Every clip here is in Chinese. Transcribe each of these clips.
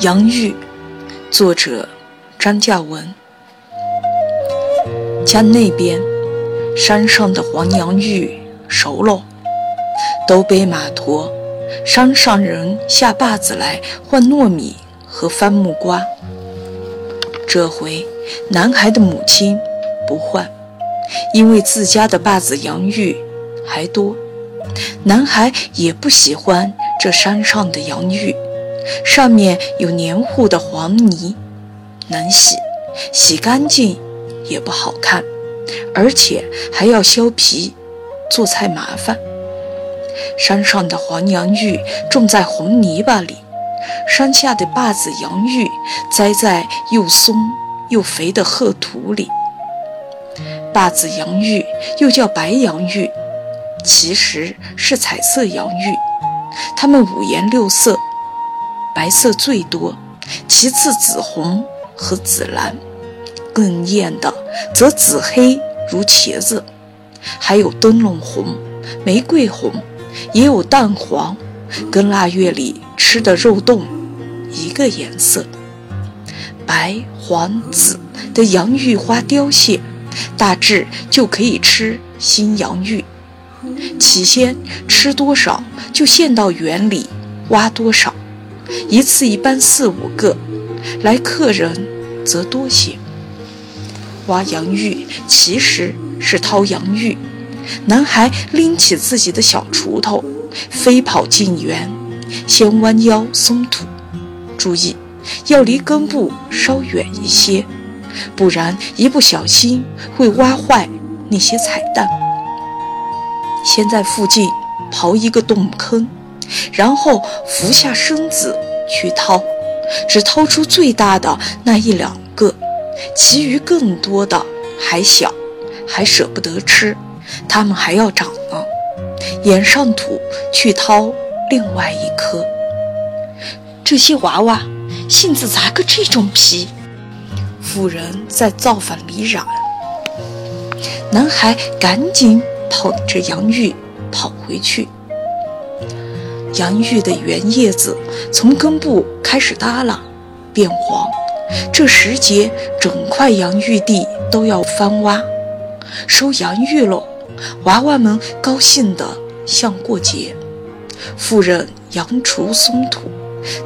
杨玉，作者张嘉文。家那边山上的黄杨玉熟了，都背马驮。山上人下坝子来换糯米和番木瓜。这回男孩的母亲不换，因为自家的坝子洋芋还多，男孩也不喜欢这山上的洋芋。上面有黏糊的黄泥，难洗，洗干净也不好看，而且还要削皮，做菜麻烦。山上的黄杨玉种在红泥巴里，山下的坝子杨玉栽在又松又肥的褐土里。坝子杨芋又叫白杨芋，其实是彩色杨芋，它们五颜六色。白色最多，其次紫红和紫蓝，更艳的则紫黑如茄子，还有灯笼红、玫瑰红，也有淡黄，跟腊月里吃的肉冻一个颜色。白、黄、紫的洋芋花凋谢，大致就可以吃新洋芋。起先吃多少就陷到园里挖多少。一次一般四五个，来客人则多些。挖洋芋其实是掏洋芋。男孩拎起自己的小锄头，飞跑进园，先弯腰松土。注意，要离根部稍远一些，不然一不小心会挖坏那些彩蛋。先在附近刨一个洞坑。然后俯下身子去掏，只掏出最大的那一两个，其余更多的还小，还舍不得吃，它们还要长呢。掩上土去掏另外一颗。这些娃娃性子咋个这种皮？妇人在灶房里嚷。男孩赶紧捧着洋芋跑回去。洋芋的圆叶子从根部开始耷拉，变黄。这时节，整块洋芋地都要翻挖，收洋芋喽。娃娃们高兴得像过节。妇人扬锄松土，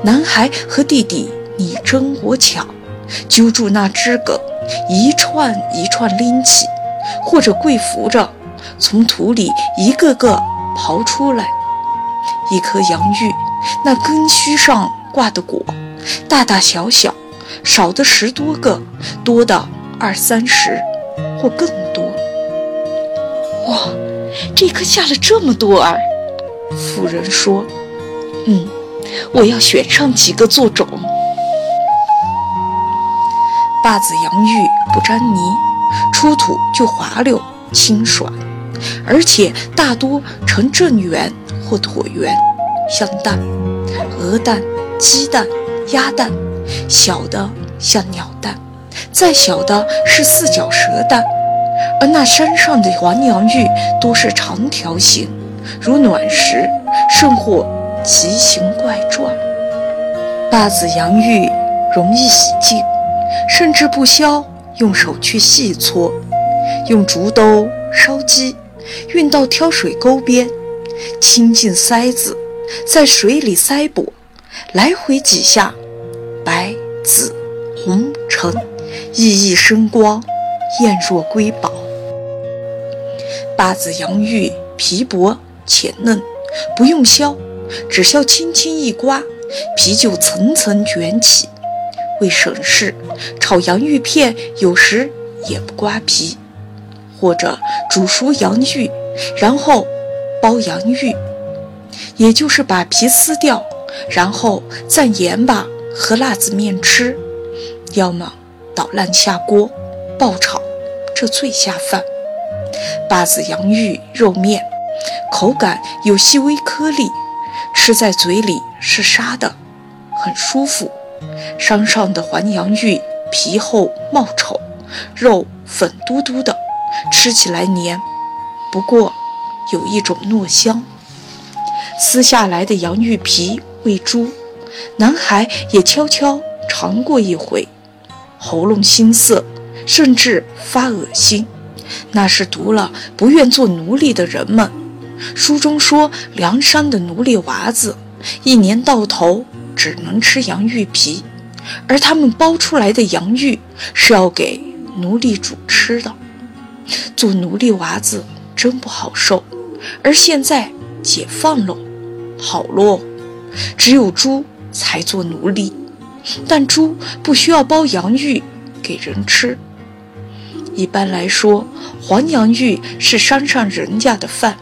男孩和弟弟你争我抢，揪住那枝梗，一串一串拎起，或者跪伏着，从土里一个个刨出来。一颗洋芋，那根须上挂的果，大大小小，少的十多个，多的二三十或更多。哇，这颗下了这么多儿！妇人说：“嗯，我要选上几个做种。”坝子洋芋不沾泥，出土就滑溜清爽，而且大多呈正圆。或椭圆，像蛋、鹅蛋、鸡蛋、鸭蛋，小的像鸟蛋，再小的是四脚蛇蛋。而那山上的黄杨玉多是长条形，如卵石，甚或奇形怪状。坝子洋芋容易洗净，甚至不削，用手去细搓，用竹兜烧鸡，运到挑水沟边。倾进塞子，在水里塞补，来回几下，白、紫、红、橙，熠熠生光，艳若瑰宝。八子洋芋皮薄且嫩，不用削，只需要轻轻一刮，皮就层层卷起。为省事，炒洋芋片有时也不刮皮，或者煮熟洋芋，然后。包洋芋，也就是把皮撕掉，然后蘸盐巴和辣子面吃，要么捣烂下锅爆炒，这最下饭。把子洋芋肉面，口感有细微颗粒，吃在嘴里是沙的，很舒服。山上的黄洋芋皮厚冒丑，肉粉嘟嘟的，吃起来黏，不过。有一种糯香，撕下来的洋芋皮喂猪，男孩也悄悄尝过一回，喉咙腥涩，甚至发恶心。那是读了不愿做奴隶的人们。书中说，梁山的奴隶娃子一年到头只能吃洋芋皮，而他们剥出来的洋芋是要给奴隶主吃的。做奴隶娃子真不好受，而现在解放喽，好喽，只有猪才做奴隶，但猪不需要包洋芋给人吃。一般来说，黄洋芋是山上人家的饭，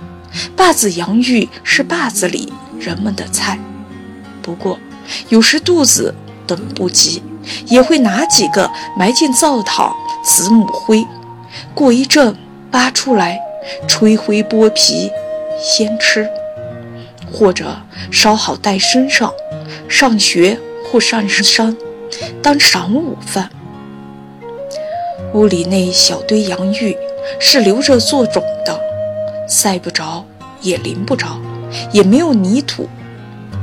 坝子洋芋是坝子里人们的菜。不过，有时肚子等不及，也会拿几个埋进灶膛子母灰，过一阵扒出来，吹灰剥皮，先吃，或者烧好带身上，上学或上山当晌午饭。屋里那小堆洋芋是留着做种的，晒不着，也淋不着，也没有泥土。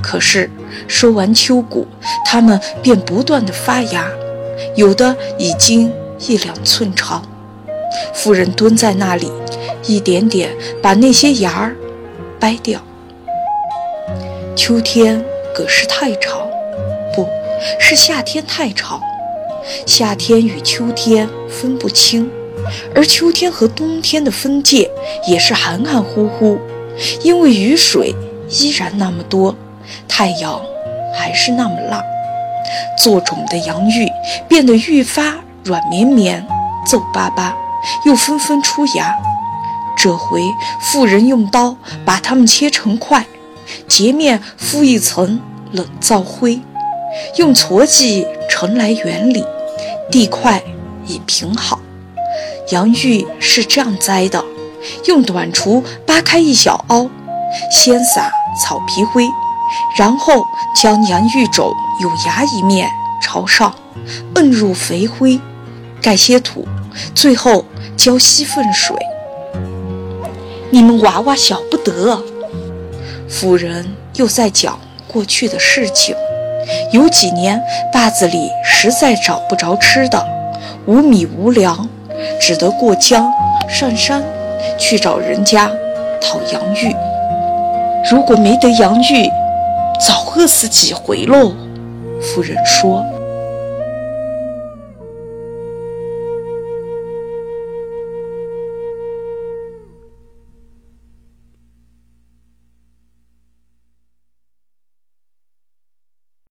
可是收完秋谷，它们便不断的发芽，有的已经一两寸长。妇人蹲在那里，一点点把那些芽儿掰掉。秋天可是太长，不是夏天太长。夏天与秋天分不清，而秋天和冬天的分界也是含含糊糊，因为雨水依然那么多，太阳还是那么辣。做种的洋芋变得愈发软绵绵、皱巴巴，又纷纷出芽。这回妇人用刀把它们切成块，截面敷一层冷灶灰，用矬箕盛来园里。地块已平好，洋芋是这样栽的：用短锄扒开一小凹，先撒草皮灰，然后将洋芋种有芽一面朝上，摁入肥灰，盖些土，最后浇稀粪水。你们娃娃晓不得。妇人又在讲过去的事情。有几年，坝子里实在找不着吃的，无米无粮，只得过江上山去找人家讨洋芋。如果没得洋芋，早饿死几回喽。夫人说。